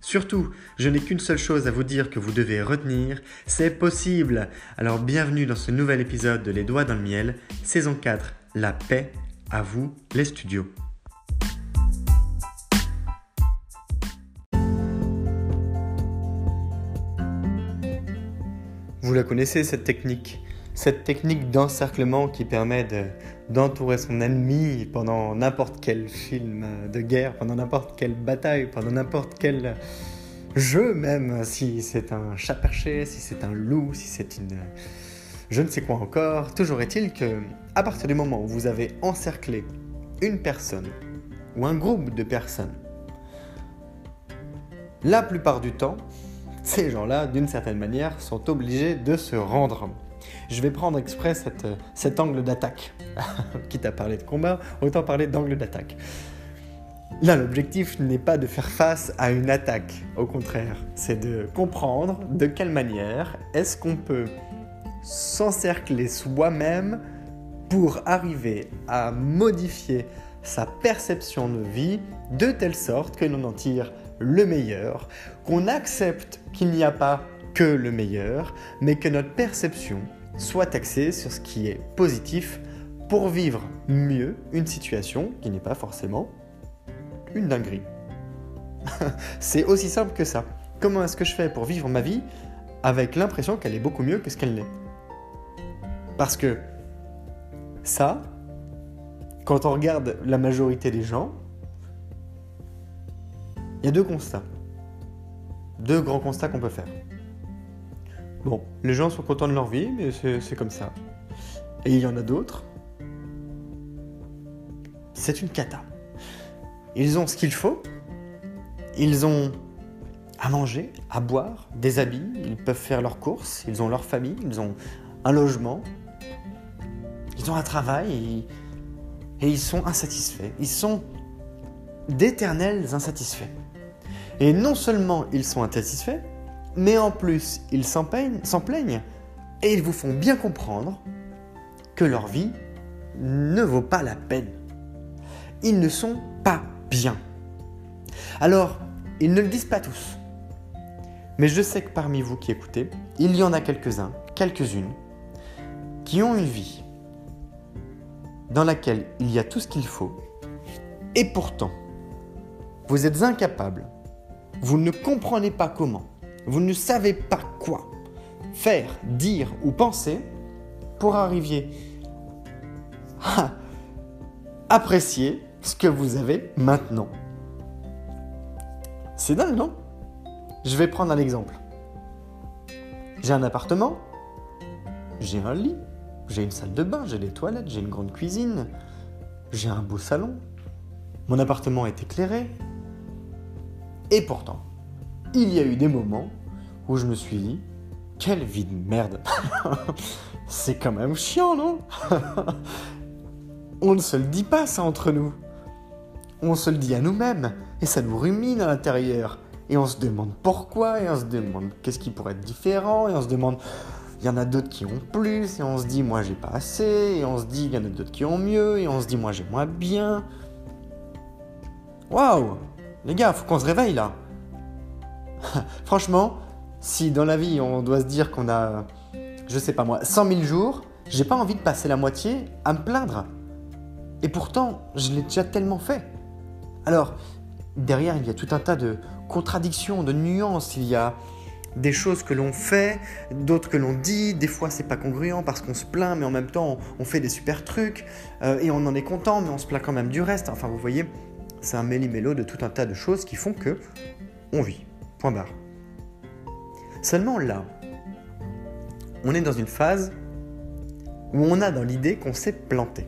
Surtout, je n'ai qu'une seule chose à vous dire que vous devez retenir, c'est possible. Alors bienvenue dans ce nouvel épisode de Les Doigts dans le Miel, saison 4, La paix, à vous les studios. Vous la connaissez cette technique? Cette technique d'encerclement qui permet d'entourer son ennemi pendant n'importe quel film de guerre, pendant n'importe quelle bataille, pendant n'importe quel jeu même, si c'est un chat perché, si c'est un loup, si c'est une... je ne sais quoi encore. Toujours est-il que, à partir du moment où vous avez encerclé une personne ou un groupe de personnes, la plupart du temps, ces gens-là, d'une certaine manière, sont obligés de se rendre. Je vais prendre exprès cet angle d'attaque. Quitte à parler de combat, autant parler d'angle d'attaque. Là, l'objectif n'est pas de faire face à une attaque, au contraire, c'est de comprendre de quelle manière est-ce qu'on peut s'encercler soi-même pour arriver à modifier sa perception de vie de telle sorte que l'on en tire le meilleur, qu'on accepte qu'il n'y a pas que le meilleur, mais que notre perception soit axée sur ce qui est positif pour vivre mieux une situation qui n'est pas forcément une dinguerie. c'est aussi simple que ça. Comment est-ce que je fais pour vivre ma vie avec l'impression qu'elle est beaucoup mieux que ce qu'elle n'est? Parce que ça, quand on regarde la majorité des gens, il y a deux constats. Deux grands constats qu'on peut faire. Bon, les gens sont contents de leur vie, mais c'est comme ça. Et il y en a d'autres. C'est une cata. Ils ont ce qu'il faut. Ils ont à manger, à boire, des habits, ils peuvent faire leurs courses, ils ont leur famille, ils ont un logement, ils ont un travail et, et ils sont insatisfaits. Ils sont d'éternels insatisfaits. Et non seulement ils sont insatisfaits, mais en plus, ils s'en plaignent et ils vous font bien comprendre que leur vie ne vaut pas la peine. Ils ne sont pas bien. Alors, ils ne le disent pas tous. Mais je sais que parmi vous qui écoutez, il y en a quelques-uns, quelques-unes, qui ont une vie dans laquelle il y a tout ce qu'il faut, et pourtant, vous êtes incapables, vous ne comprenez pas comment, vous ne savez pas quoi faire, dire ou penser pour arriver à apprécier ce que vous avez maintenant. C'est dingue, non? Je vais prendre un exemple. J'ai un appartement, j'ai un lit, j'ai une salle de bain, j'ai des toilettes, j'ai une grande cuisine, j'ai un beau salon, mon appartement est éclairé. Et pourtant, il y a eu des moments où je me suis dit, quelle vie de merde. C'est quand même chiant, non? On ne se le dit pas ça entre nous. On se le dit à nous-mêmes et ça nous rumine à l'intérieur. Et on se demande pourquoi, et on se demande qu'est-ce qui pourrait être différent, et on se demande, il y en a d'autres qui ont plus, et on se dit, moi j'ai pas assez, et on se dit, il y en a d'autres qui ont mieux, et on se dit, moi j'ai moins bien. Waouh Les gars, faut qu'on se réveille là. Franchement, si dans la vie on doit se dire qu'on a, je sais pas moi, 100 000 jours, j'ai pas envie de passer la moitié à me plaindre. Et pourtant, je l'ai déjà tellement fait. Alors, derrière, il y a tout un tas de contradictions, de nuances. Il y a des choses que l'on fait, d'autres que l'on dit. Des fois, c'est pas congruent parce qu'on se plaint, mais en même temps, on fait des super trucs euh, et on en est content, mais on se plaint quand même du reste. Enfin, vous voyez, c'est un méli-mélo de tout un tas de choses qui font que on vit. Point barre. Seulement là, on est dans une phase où on a dans l'idée qu'on s'est planté.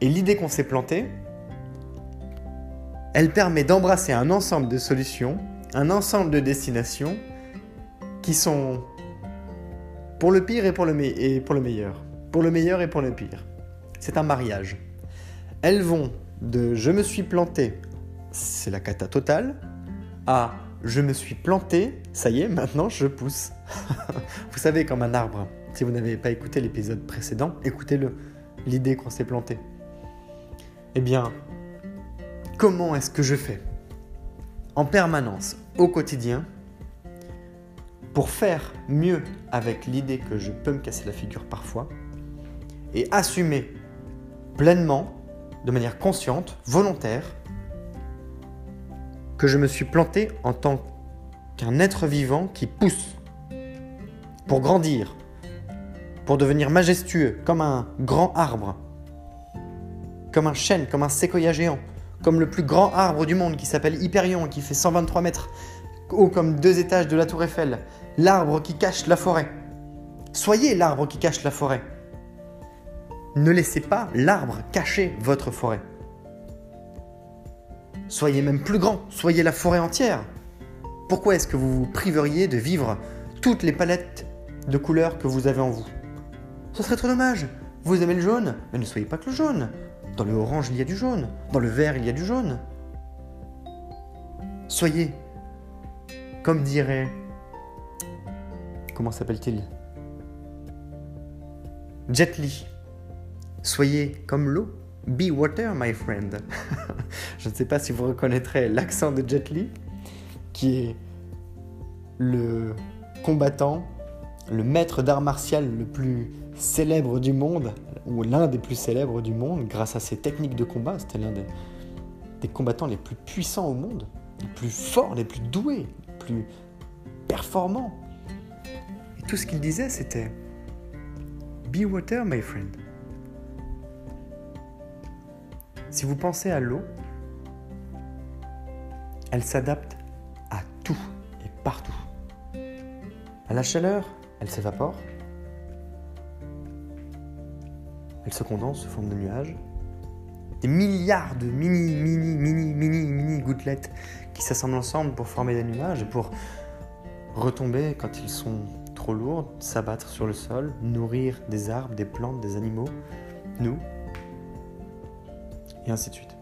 Et l'idée qu'on s'est planté, elle permet d'embrasser un ensemble de solutions, un ensemble de destinations qui sont pour le pire et pour le, et pour le meilleur. Pour le meilleur et pour le pire. C'est un mariage. Elles vont de je me suis planté, c'est la cata totale, à je me suis planté, ça y est, maintenant je pousse. vous savez, comme un arbre. Si vous n'avez pas écouté l'épisode précédent, écoutez-le. L'idée qu'on s'est planté. Eh bien, comment est-ce que je fais en permanence, au quotidien, pour faire mieux avec l'idée que je peux me casser la figure parfois et assumer pleinement, de manière consciente, volontaire, que je me suis planté en tant qu'un être vivant qui pousse pour grandir, pour devenir majestueux comme un grand arbre, comme un chêne, comme un séquoia géant, comme le plus grand arbre du monde qui s'appelle Hyperion qui fait 123 mètres, haut comme deux étages de la tour Eiffel, l'arbre qui cache la forêt. Soyez l'arbre qui cache la forêt. Ne laissez pas l'arbre cacher votre forêt. Soyez même plus grand, soyez la forêt entière. Pourquoi est-ce que vous vous priveriez de vivre toutes les palettes de couleurs que vous avez en vous? Ce serait trop dommage. Vous aimez le jaune, mais ne soyez pas que le jaune. Dans le orange, il y a du jaune. Dans le vert, il y a du jaune. Soyez, comme dirait... Comment s'appelle-t-il? Jet Li. Soyez comme l'eau. Be water, my friend. Je ne sais pas si vous reconnaîtrez l'accent de Jet Li, qui est le combattant, le maître d'art martial le plus célèbre du monde, ou l'un des plus célèbres du monde, grâce à ses techniques de combat. C'était l'un des, des, combattants les plus puissants au monde, les plus forts, les plus doués, les plus performants. Et tout ce qu'il disait, c'était Be water, my friend. Si vous pensez à l'eau, elle s'adapte à tout et partout. À la chaleur, elle s'évapore. Elle se condense sous forme de nuages. Des milliards de mini, mini, mini, mini, mini gouttelettes qui s'assemblent ensemble pour former des nuages et pour retomber quand ils sont trop lourds, s'abattre sur le sol, nourrir des arbres, des plantes, des animaux, nous, et ainsi de suite.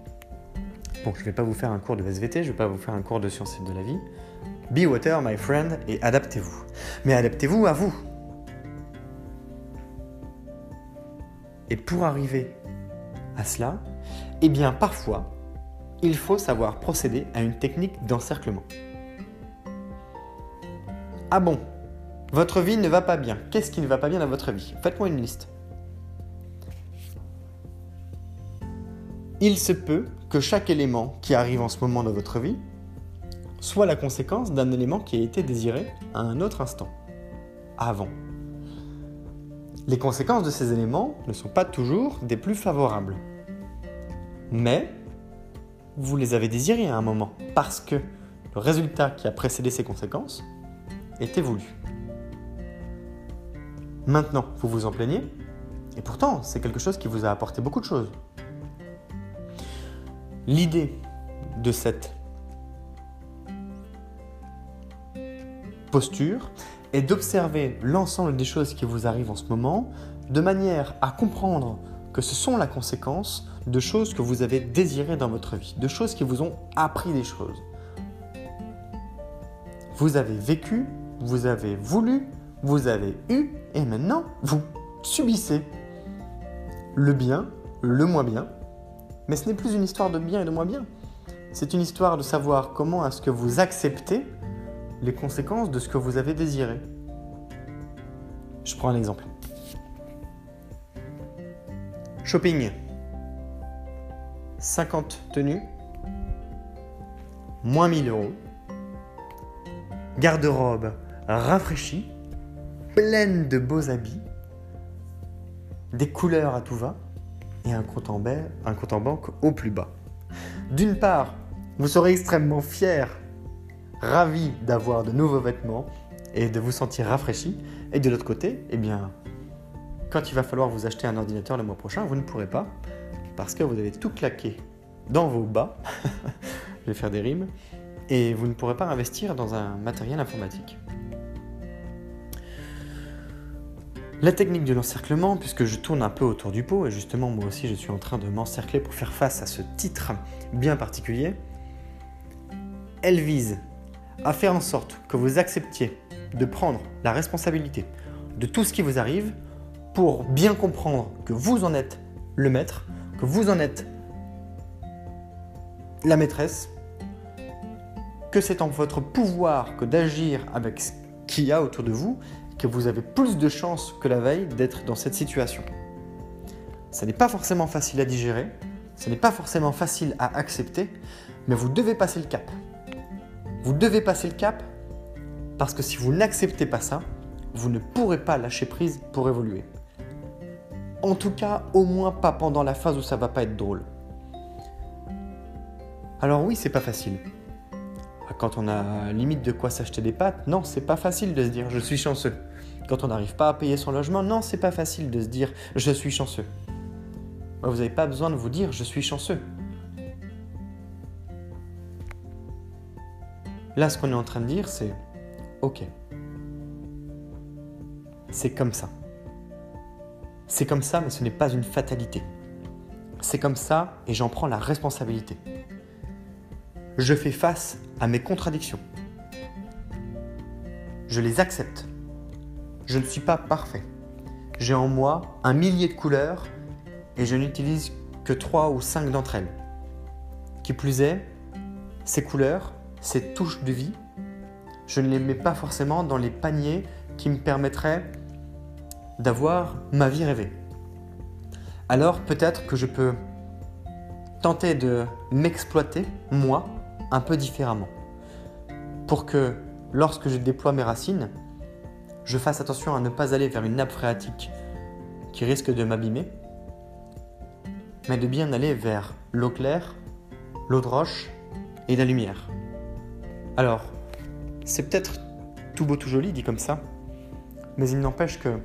Bon, je ne vais pas vous faire un cours de SVT, je ne vais pas vous faire un cours de sciences de la vie. Be water, my friend, et adaptez-vous. Mais adaptez-vous à vous. Et pour arriver à cela, eh bien parfois, il faut savoir procéder à une technique d'encerclement. Ah bon, votre vie ne va pas bien. Qu'est-ce qui ne va pas bien dans votre vie? Faites-moi une liste. Il se peut que chaque élément qui arrive en ce moment dans votre vie soit la conséquence d'un élément qui a été désiré à un autre instant, avant les conséquences de ces éléments ne sont pas toujours des plus favorables. Mais vous les avez désirés à un moment, parce que le résultat qui a précédé ces conséquences était voulu. Maintenant, vous vous en plaignez, et pourtant, c'est quelque chose qui vous a apporté beaucoup de choses. L'idée de cette posture est d'observer l'ensemble des choses qui vous arrivent en ce moment de manière à comprendre que ce sont la conséquence de choses que vous avez désirées dans votre vie, de choses qui vous ont appris des choses. Vous avez vécu, vous avez voulu, vous avez eu, et maintenant vous subissez le bien, le moins bien. Mais ce n'est plus une histoire de bien et de moins bien. C'est une histoire de savoir comment est-ce que vous acceptez les conséquences de ce que vous avez désiré. Je prends un exemple. Shopping. 50 tenues. Moins 1000 euros. Garde-robe rafraîchie. Pleine de beaux habits. Des couleurs à tout va. Et un compte en, banque au plus bas. D'une part, vous serez extrêmement fier, ravi d'avoir de nouveaux vêtements et de vous sentir rafraîchi. Et de l'autre côté, eh bien, quand il va falloir vous acheter un ordinateur le mois prochain, vous ne pourrez pas parce que vous avez tout claqué dans vos bas. Je vais faire des rimes. Et vous ne pourrez pas investir dans un matériel informatique. La technique de l'encerclement, puisque je tourne un peu autour du pot, et justement moi aussi je suis en train de m'encercler pour faire face à ce titre bien particulier, elle vise à faire en sorte que vous acceptiez de prendre la responsabilité de tout ce qui vous arrive pour bien comprendre que vous en êtes le maître, que vous en êtes la maîtresse, que c'est en votre pouvoir que d'agir avec ce qu'il y a autour de vous, que vous avez plus de chances que la veille d'être dans cette situation. Ce n'est pas forcément facile à digérer, ce n'est pas forcément facile à accepter, mais vous devez passer le cap. Vous devez passer le cap parce que si vous n'acceptez pas ça, vous ne pourrez pas lâcher prise pour évoluer. En tout cas, au moins pas pendant la phase où ça va pas être drôle. Alors oui, c'est pas facile. Quand on a limite de quoi s'acheter des pâtes, non, c'est pas facile de se dire je suis chanceux. Quand on n'arrive pas à payer son logement, non, c'est pas facile de se dire je suis chanceux. Vous n'avez pas besoin de vous dire je suis chanceux. Là, ce qu'on est en train de dire, c'est ok. C'est comme ça. C'est comme ça, mais ce n'est pas une fatalité. C'est comme ça et j'en prends la responsabilité. Je fais face à mes contradictions. Je les accepte. Je ne suis pas parfait. J'ai en moi un millier de couleurs et je n'utilise que trois ou cinq d'entre elles. Qui plus est, ces couleurs, ces touches de vie, je ne les mets pas forcément dans les paniers qui me permettraient d'avoir ma vie rêvée. Alors peut-être que je peux tenter de m'exploiter, moi, un peu différemment. Pour que lorsque je déploie mes racines, je fasse attention à ne pas aller vers une nappe phréatique qui risque de m'abîmer, mais de bien aller vers l'eau claire, l'eau de roche et la lumière. Alors, c'est peut-être tout beau, tout joli dit comme ça, mais il n'empêche que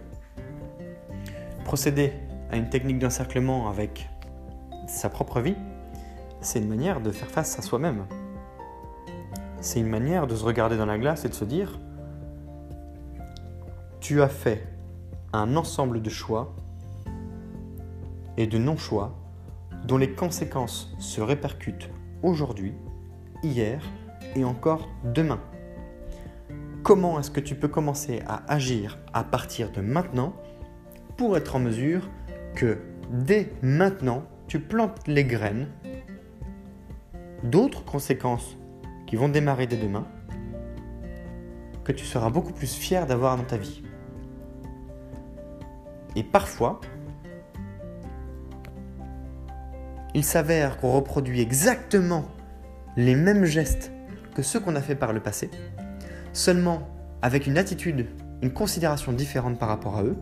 procéder à une technique d'encerclement avec sa propre vie, c'est une manière de faire face à soi-même. C'est une manière de se regarder dans la glace et de se dire, tu as fait un ensemble de choix et de non-choix dont les conséquences se répercutent aujourd'hui, hier et encore demain. Comment est-ce que tu peux commencer à agir à partir de maintenant pour être en mesure que dès maintenant, tu plantes les graines d'autres conséquences qui vont démarrer dès demain, que tu seras beaucoup plus fier d'avoir dans ta vie? Et parfois, il s'avère qu'on reproduit exactement les mêmes gestes que ceux qu'on a fait par le passé, seulement avec une attitude, une considération différente par rapport à eux,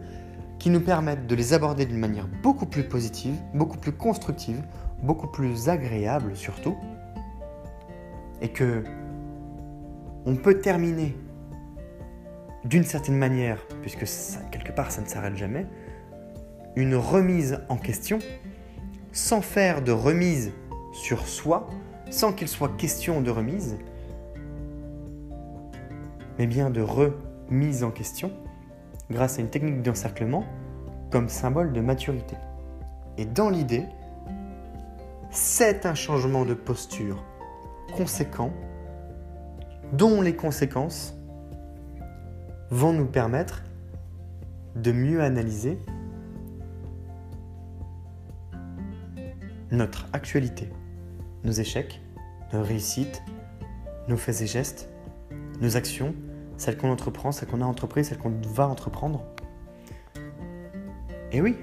qui nous permettent de les aborder d'une manière beaucoup plus positive, beaucoup plus constructive, beaucoup plus agréable surtout, et que on peut terminer d'une certaine manière, puisque quelque part ça ne s'arrête jamais, une remise en question sans faire de remise sur soi, sans qu'il soit question de remise, mais bien de remise en question grâce à une technique d'encerclement comme symbole de maturité. Et dans l'idée, c'est un changement de posture conséquent dont les conséquences vont nous permettre de mieux analyser notre actualité, nos échecs, nos réussites, nos faits et gestes, nos actions, celles qu'on entreprend, celles qu'on a entreprises, celles qu'on va entreprendre. Et oui,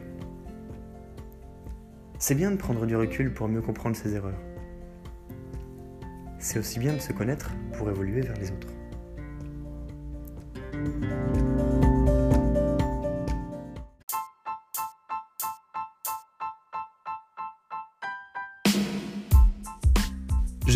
c'est bien de prendre du recul pour mieux comprendre ses erreurs. C'est aussi bien de se connaître pour évoluer vers les autres.